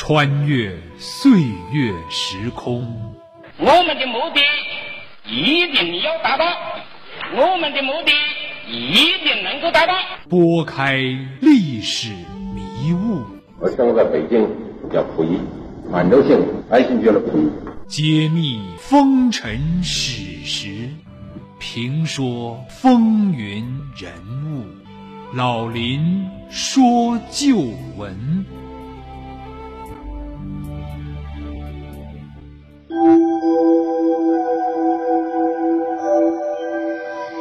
穿越岁月时空。我们的目的一定要达到，我们的目的一定能够达到。拨开历史迷雾，我生在北京，叫溥仪，满洲姓，爱新觉罗溥仪。揭秘风尘史实，评说风云人物。老林说旧闻。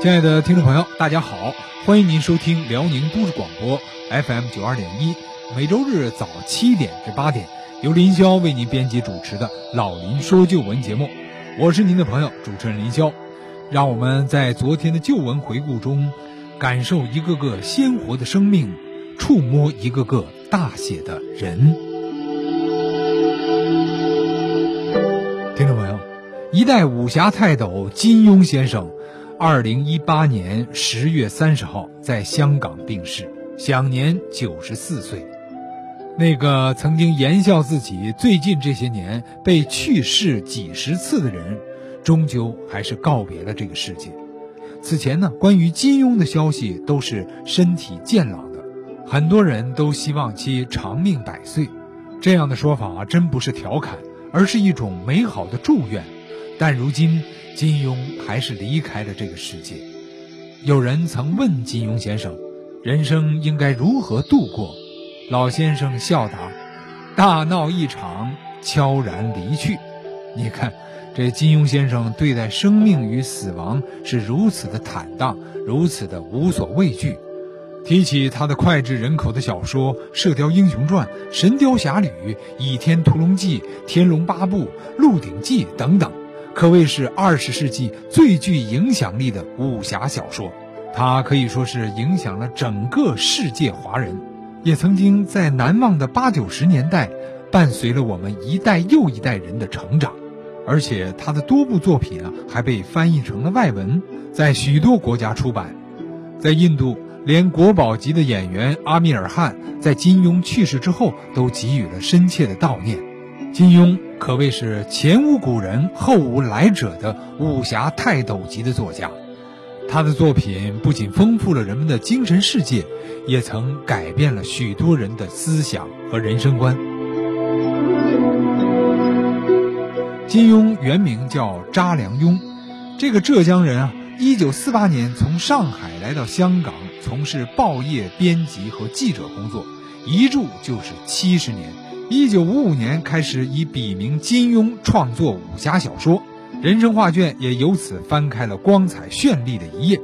亲爱的听众朋友，大家好，欢迎您收听辽宁都市广播 FM 九二点一，每周日早七点至八点，由林霄为您编辑主持的《老林说旧闻》节目，我是您的朋友主持人林霄。让我们在昨天的旧闻回顾中，感受一个个鲜活的生命，触摸一个个大写的人。听众朋友，一代武侠泰斗金庸先生。二零一八年十月三十号，在香港病逝，享年九十四岁。那个曾经言笑自己最近这些年被去世几十次的人，终究还是告别了这个世界。此前呢，关于金庸的消息都是身体健朗的，很多人都希望其长命百岁。这样的说法真不是调侃，而是一种美好的祝愿。但如今。金庸还是离开了这个世界。有人曾问金庸先生：“人生应该如何度过？”老先生笑答：“大闹一场，悄然离去。”你看，这金庸先生对待生命与死亡是如此的坦荡，如此的无所畏惧。提起他的脍炙人口的小说《射雕英雄传》《神雕侠侣》《倚天屠龙记》《天龙八部》《鹿鼎记》等等。可谓是二十世纪最具影响力的武侠小说，它可以说是影响了整个世界华人，也曾经在难忘的八九十年代，伴随了我们一代又一代人的成长。而且他的多部作品啊，还被翻译成了外文，在许多国家出版。在印度，连国宝级的演员阿米尔汗在金庸去世之后，都给予了深切的悼念。金庸可谓是前无古人后无来者的武侠泰斗级的作家，他的作品不仅丰富了人们的精神世界，也曾改变了许多人的思想和人生观。金庸原名叫查良镛，这个浙江人啊，一九四八年从上海来到香港，从事报业编辑和记者工作，一住就是七十年。一九五五年开始以笔名金庸创作武侠小说，人生画卷也由此翻开了光彩绚丽的一页。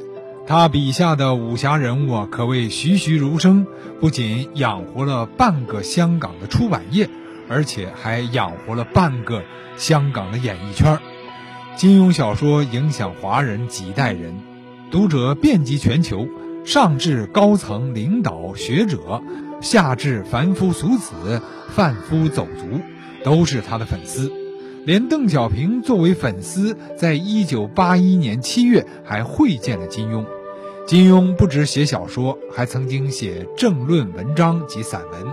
他笔下的武侠人物啊，可谓栩栩如生，不仅养活了半个香港的出版业，而且还养活了半个香港的演艺圈。金庸小说影响华人几代人，读者遍及全球，上至高层领导学者。下至凡夫俗子、贩夫走卒，都是他的粉丝。连邓小平作为粉丝，在一九八一年七月还会见了金庸。金庸不止写小说，还曾经写政论文章及散文，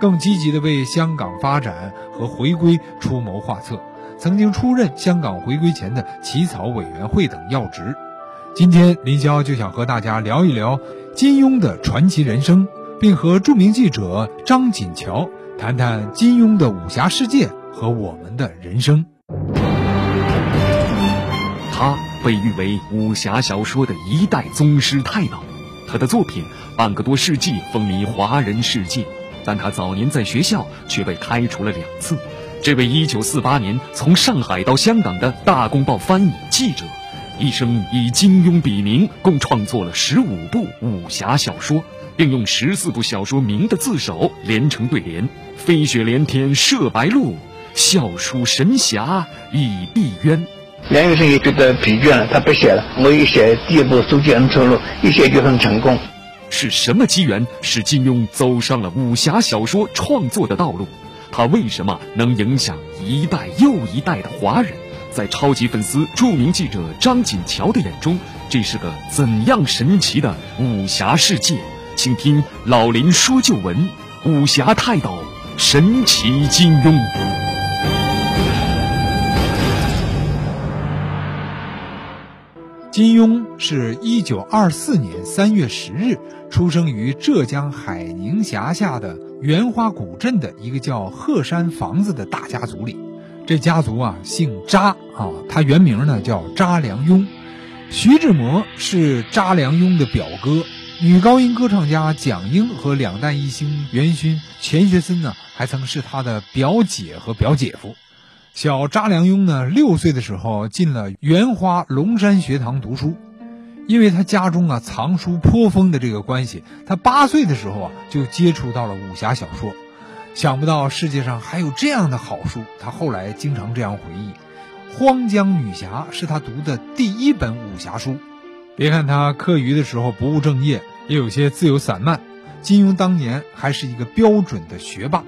更积极地为香港发展和回归出谋划策。曾经出任香港回归前的起草委员会等要职。今天林霄就想和大家聊一聊金庸的传奇人生。并和著名记者张锦桥谈谈金庸的武侠世界和我们的人生。他被誉为武侠小说的一代宗师泰斗，他的作品半个多世纪风靡华人世界，但他早年在学校却被开除了两次。这位1948年从上海到香港的大公报翻译记者，一生以金庸笔名，共创作了十五部武侠小说。并用十四部小说名的字首连成对联：“飞雪连天射白鹿，笑书神侠倚碧鸳。”梁羽生也觉得疲倦了，他不写了。我一写第一部《书剑恩仇录》，一写就很成功。是什么机缘使金庸走上了武侠小说创作的道路？他为什么能影响一代又一代的华人？在超级粉丝、著名记者张锦桥的眼中，这是个怎样神奇的武侠世界？请听老林说旧闻，武侠泰斗神奇金庸。金庸是一九二四年三月十日出生于浙江海宁辖下的袁花古镇的一个叫鹤山房子的大家族里。这家族啊姓查啊，他原名呢叫查良镛。徐志摩是查良镛的表哥，女高音歌唱家蒋英和两弹一星元勋钱学森呢，还曾是他的表姐和表姐夫。小查良镛呢，六岁的时候进了圆花龙山学堂读书，因为他家中啊藏书颇丰的这个关系，他八岁的时候啊就接触到了武侠小说。想不到世界上还有这样的好书，他后来经常这样回忆：“荒江女侠是他读的第一本武侠书。”别看他课余的时候不务正业，也有些自由散漫，金庸当年还是一个标准的学霸。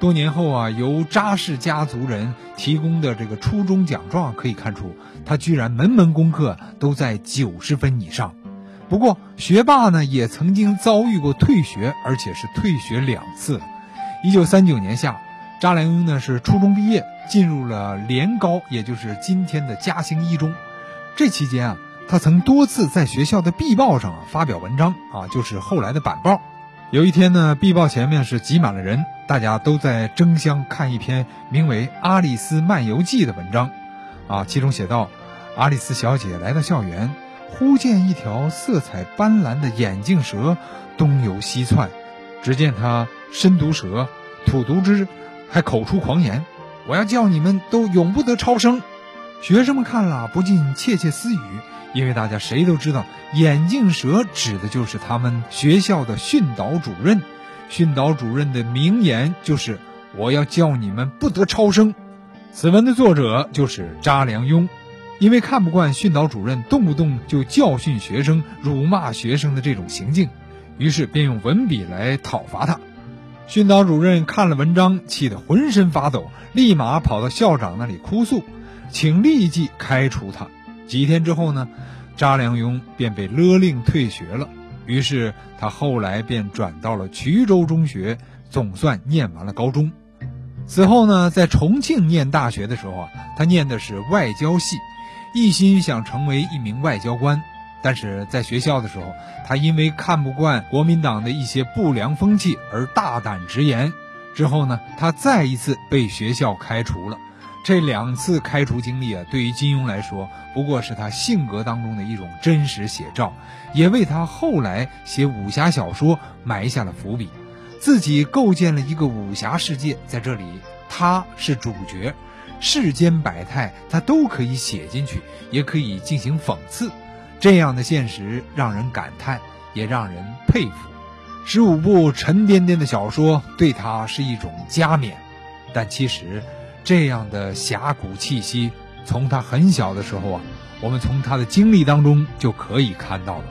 多年后啊，由扎氏家族人提供的这个初中奖状可以看出，他居然门门功课都在九十分以上。不过，学霸呢也曾经遭遇过退学，而且是退学两次。一九三九年夏，查良镛呢是初中毕业，进入了联高，也就是今天的嘉兴一中。这期间啊，他曾多次在学校的壁报上发表文章啊，就是后来的板报。有一天呢，壁报前面是挤满了人，大家都在争相看一篇名为《阿丽丝漫游记》的文章，啊，其中写道：阿丽丝小姐来到校园，忽见一条色彩斑斓的眼镜蛇东游西窜，只见它身毒蛇，吐毒汁，还口出狂言：“我要叫你们都永不得超生。”学生们看了不禁窃窃私语。因为大家谁都知道，眼镜蛇指的就是他们学校的训导主任。训导主任的名言就是：“我要叫你们不得超生。”此文的作者就是查良镛。因为看不惯训导主任动不动就教训学生、辱骂学生的这种行径，于是便用文笔来讨伐他。训导主任看了文章，气得浑身发抖，立马跑到校长那里哭诉，请立即开除他。几天之后呢，查良镛便被勒令退学了。于是他后来便转到了衢州中学，总算念完了高中。此后呢，在重庆念大学的时候啊，他念的是外交系，一心想成为一名外交官。但是在学校的时候，他因为看不惯国民党的一些不良风气而大胆直言。之后呢，他再一次被学校开除了。这两次开除经历啊，对于金庸来说，不过是他性格当中的一种真实写照，也为他后来写武侠小说埋下了伏笔。自己构建了一个武侠世界，在这里他是主角，世间百态他都可以写进去，也可以进行讽刺。这样的现实让人感叹，也让人佩服。十五部沉甸甸的小说对他是一种加冕，但其实。这样的侠骨气息，从他很小的时候啊，我们从他的经历当中就可以看到了。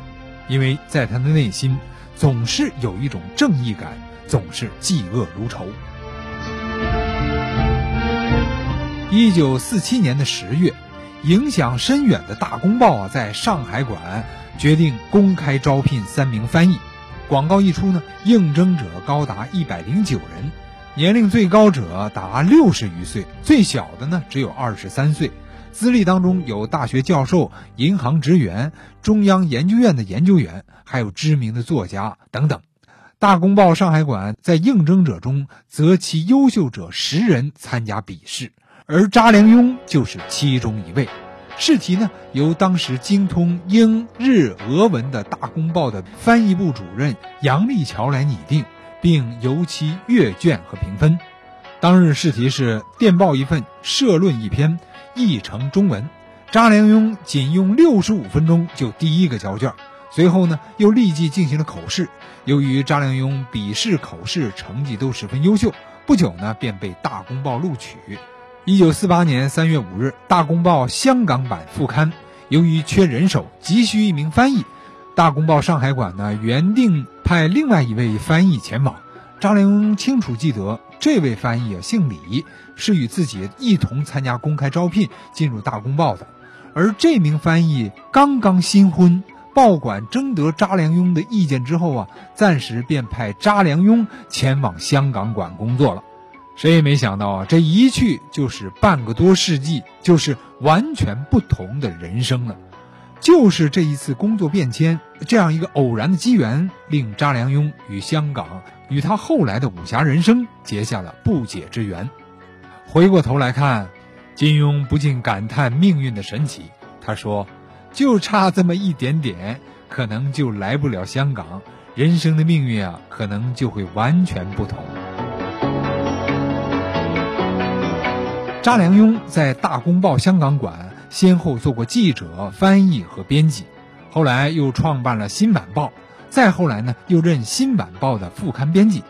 因为在他的内心，总是有一种正义感，总是嫉恶如仇。一九四七年的十月，影响深远的大公报啊，在上海馆决定公开招聘三名翻译。广告一出呢，应征者高达一百零九人。年龄最高者达六十余岁，最小的呢只有二十三岁，资历当中有大学教授、银行职员、中央研究院的研究员，还有知名的作家等等。大公报上海馆在应征者中择其优秀者十人参加笔试，而查良镛就是其中一位。试题呢由当时精通英日俄文的大公报的翻译部主任杨立桥来拟定。并由其阅卷和评分。当日试题是电报一份，社论一篇，译成中文。查良镛仅用六十五分钟就第一个交卷，随后呢又立即进行了口试。由于查良镛笔试、口试成绩都十分优秀，不久呢便被大公报录取。一九四八年三月五日，大公报香港版复刊，由于缺人手，急需一名翻译。大公报上海馆呢原定派另外一位翻译前往，查良镛清楚记得这位翻译啊姓李，是与自己一同参加公开招聘进入大公报的，而这名翻译刚刚新婚，报馆征得查良镛的意见之后啊，暂时便派查良镛前往香港馆工作了。谁也没想到啊，这一去就是半个多世纪，就是完全不同的人生了。就是这一次工作变迁，这样一个偶然的机缘，令查良镛与香港与他后来的武侠人生结下了不解之缘。回过头来看，金庸不禁感叹命运的神奇。他说：“就差这么一点点，可能就来不了香港，人生的命运啊，可能就会完全不同。”查良镛在《大公报》香港馆。先后做过记者、翻译和编辑，后来又创办了《新晚报》，再后来呢，又任《新晚报》的副刊编辑。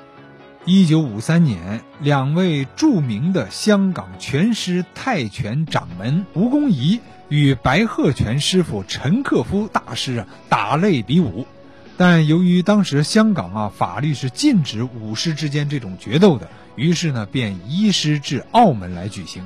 一九五三年，两位著名的香港拳师泰拳掌门吴公仪与白鹤拳师傅陈克夫大师啊打擂比武，但由于当时香港啊法律是禁止武师之间这种决斗的，于是呢便移师至澳门来举行。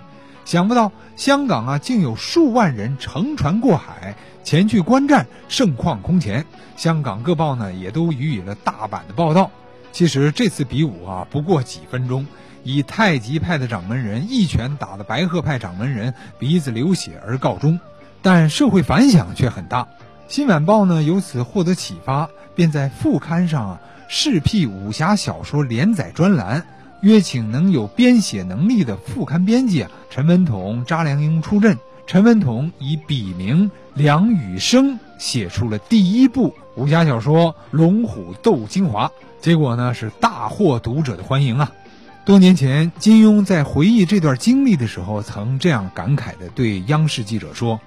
想不到香港啊，竟有数万人乘船过海前去观战，盛况空前。香港各报呢也都予以了大版的报道。其实这次比武啊，不过几分钟，以太极派的掌门人一拳打的白鹤派掌门人鼻子流血而告终，但社会反响却很大。新晚报呢由此获得启发，便在副刊上啊试辟武侠小说连载专栏。约请能有编写能力的副刊编辑啊，陈文统、查良镛出阵。陈文统以笔名梁羽生写出了第一部武侠小说《龙虎斗精华》，结果呢是大获读者的欢迎啊。多年前，金庸在回忆这段经历的时候，曾这样感慨地对央视记者说：“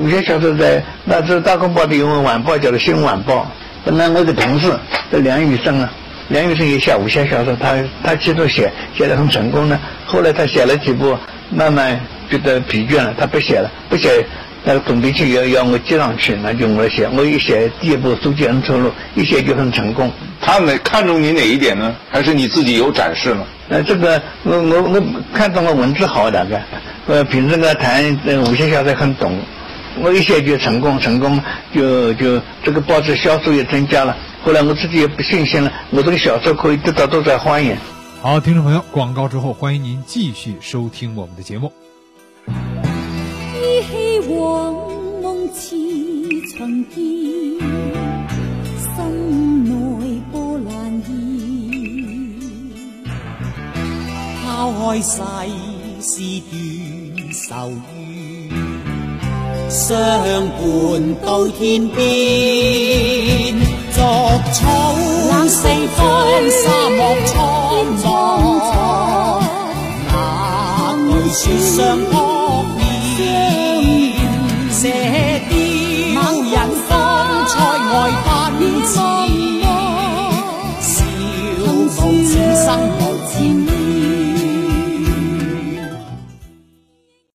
武侠小说在那这《大公报》的英文晚报叫做《新晚报》，本来我的同事叫梁羽生啊。”梁羽生也写武侠小说，他他其实写写的很成功呢。后来他写了几部，慢慢觉得疲倦了，他不写了，不写。那个总编辑要要我接上去，那就我写。我一写第一部《书记恩仇录》，一写就很成功。他哪看中你哪一点呢？还是你自己有展示吗？那这个我我我看中我文字好大概，呃，平时呢谈武侠小说很懂，我一写就成功，成功就就这个报纸销售也增加了。后来我自己也不信心了，我这个小说可以得到多少欢迎？好，听众朋友，广告之后，欢迎您继续收听我们的节目。依稀往梦似曾见，心内波澜现。抛开世事断愁怨，相伴到天边。苍茫。那句说相看。